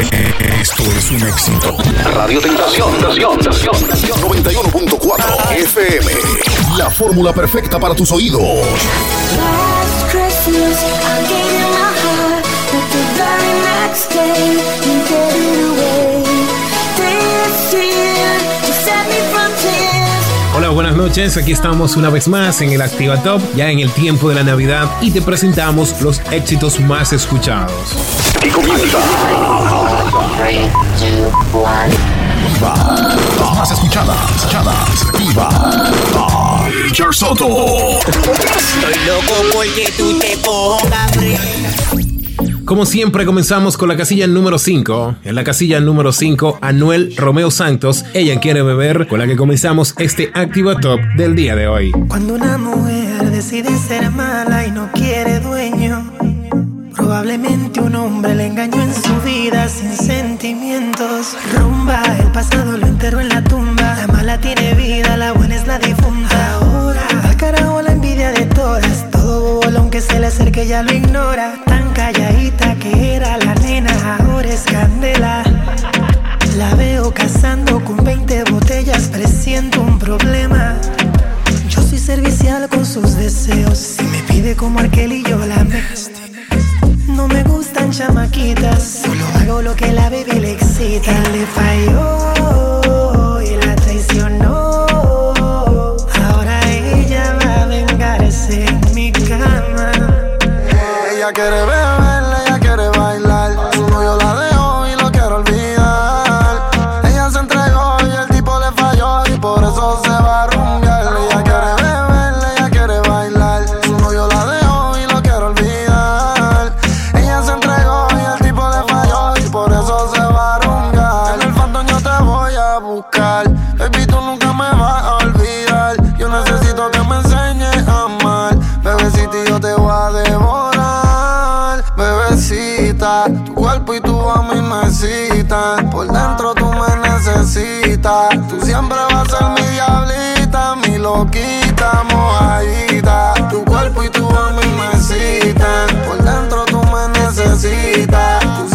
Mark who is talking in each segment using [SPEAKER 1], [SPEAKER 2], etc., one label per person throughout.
[SPEAKER 1] Esto es un éxito.
[SPEAKER 2] Radio Tentación, Tentación, Tentación,
[SPEAKER 1] 91.4 FM. La fórmula perfecta para tus oídos.
[SPEAKER 3] Last Christmas, I gave you my heart, but the very next day,
[SPEAKER 4] noches. Aquí estamos una vez más en el Activa Top, ya en el tiempo de la Navidad, y te presentamos los éxitos más escuchados.
[SPEAKER 2] Y comienza.
[SPEAKER 1] Las más escuchadas. escuchadas. Viva. Richard Soto.
[SPEAKER 5] Estoy loco porque tú te pongas.
[SPEAKER 4] Como siempre, comenzamos con la casilla número 5. En la casilla número 5, Anuel Romeo Santos, Ella quiere beber, con la que comenzamos este Activa Top del día de hoy.
[SPEAKER 6] Cuando una mujer decide ser mala y no quiere dueño, probablemente un hombre le engañó en su vida sin sentimientos. Rumba, el pasado lo enterró en la tumba. La mala tiene vida, la buena es la difunta. Le acerque, ya lo ignora. Tan calladita que era la nena, ahora es candela. La veo cazando con 20 botellas, presiento un problema. Yo soy servicial con sus deseos. Si me pide como aquel y yo la me. No me gustan chamaquitas, solo hago lo que la baby le excita. Le falló Ella
[SPEAKER 7] quiere beber, ella quiere bailar. Su novio la dejó y lo quiere olvidar. Ella se entregó y el tipo le falló y por eso se va a rumbear. Ella quiere beber, ella quiere bailar. Su novio la dejó y lo quiere olvidar. Ella se entregó y el tipo le falló y por eso se va a rumbear. En el fandom yo te voy a buscar. Baby, tú nunca me vas a olvidar. Yo necesito que me enseñes a amar. Bebecita, y yo te voy a devorar. Tu cuerpo y tu a mí me citan. Por dentro tú me necesitas. Tú siempre vas a ser mi diablita, mi loquita, mojadita. Tu cuerpo y tu a mí me citan. Por dentro tú me necesitas. Tú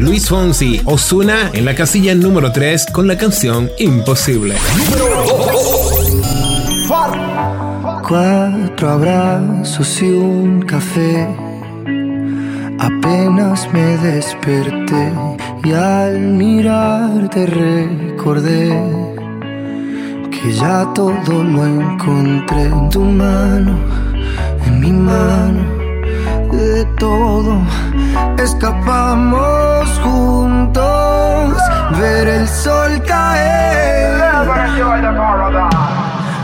[SPEAKER 4] Luis Fonsi, Osuna en la casilla número 3 con la canción Imposible.
[SPEAKER 8] Cuatro abrazos y un café. Apenas me desperté y al mirarte recordé que ya todo lo encontré en tu mano, en mi mano. De todo escapamos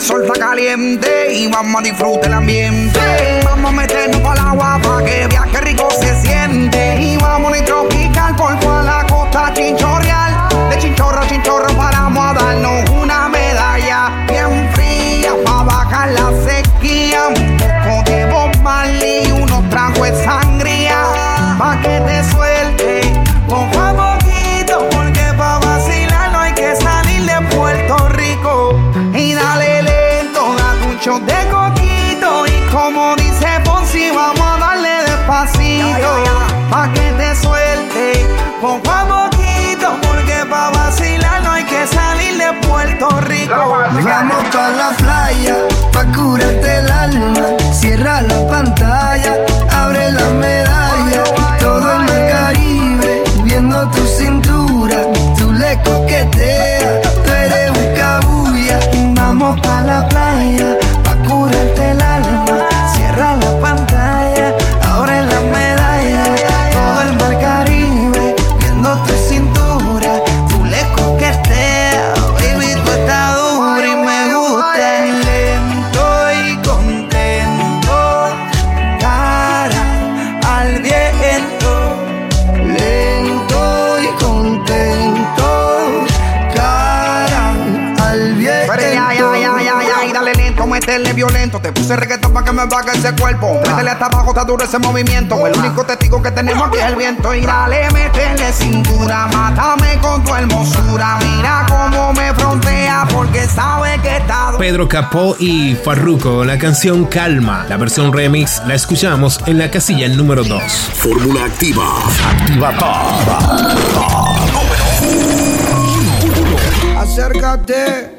[SPEAKER 8] El
[SPEAKER 9] sol está caliente y vamos a disfrutar el ambiente. Vamos a meternos al agua para que viaje Pa' que te suelte poco a poquito. Porque pa' vacilar no hay que salir de Puerto Rico. Vamos pa'
[SPEAKER 8] la playa, pa' curarte el alma. Cierra la pantalla, abre la medalla. Todo en el Caribe, viendo tu cintura. Tú le coqueteas, tú eres un cabuya. Vamos pa' la playa,
[SPEAKER 9] métele violento. Te puse reggaetón para que me baje ese cuerpo. Métele hasta abajo, está duro ese movimiento. El único testigo que tenemos aquí es el viento. Y dale, métele cintura, mátame con tu hermosura. Mira cómo me frontea porque sabe que está.
[SPEAKER 4] Pedro Capó y Farruko, la canción Calma. La versión remix la escuchamos en la casilla número 2.
[SPEAKER 1] Fórmula activa. Activa Top.
[SPEAKER 10] Acércate,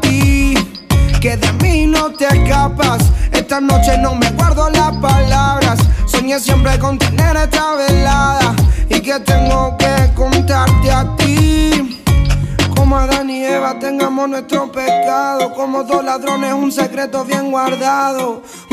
[SPEAKER 10] que de mí no te escapas. Esta noche no me guardo las palabras. Soñé siempre con tener esta velada y que tengo que contarte a ti. Como Adán y Eva tengamos nuestro pecado. Como dos ladrones, un secreto bien guardado.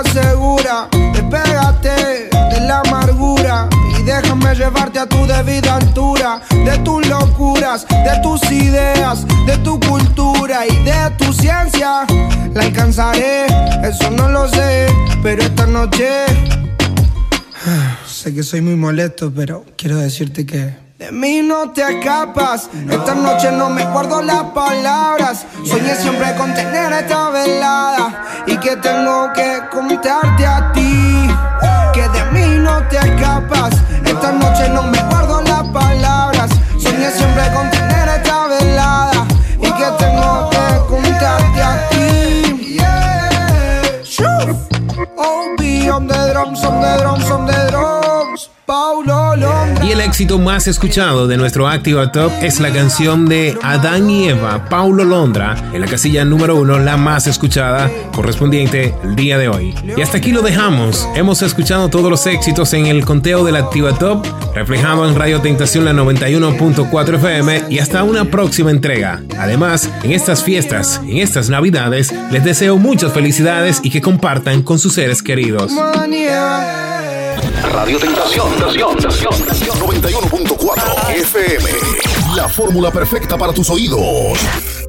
[SPEAKER 10] asegura. Despégate de la amargura y déjame llevarte a tu debida altura. De tus locuras, de tus ideas, de tu cultura y de tu ciencia. La alcanzaré, eso no lo sé, pero esta noche. Sé que soy muy molesto, pero quiero decirte que. De mí no te escapas. Esta noche no me guardo las palabras. Soñé siempre con tener esta velada. Y que tengo que contarte a ti. Que de mí no te escapas.
[SPEAKER 4] Éxito más escuchado de nuestro Activa Top es la canción de Adán y Eva, Paulo Londra, en la casilla número uno, la más escuchada, correspondiente el día de hoy. Y hasta aquí lo dejamos. Hemos escuchado todos los éxitos en el conteo de la Activa Top, reflejado en Radio Tentación la 91.4 FM y hasta una próxima entrega. Además, en estas fiestas, en estas navidades, les deseo muchas felicidades y que compartan con sus seres queridos.
[SPEAKER 2] Radio Tentación, Tentación, Tentación.
[SPEAKER 1] 91.4 FM. La fórmula perfecta para tus oídos.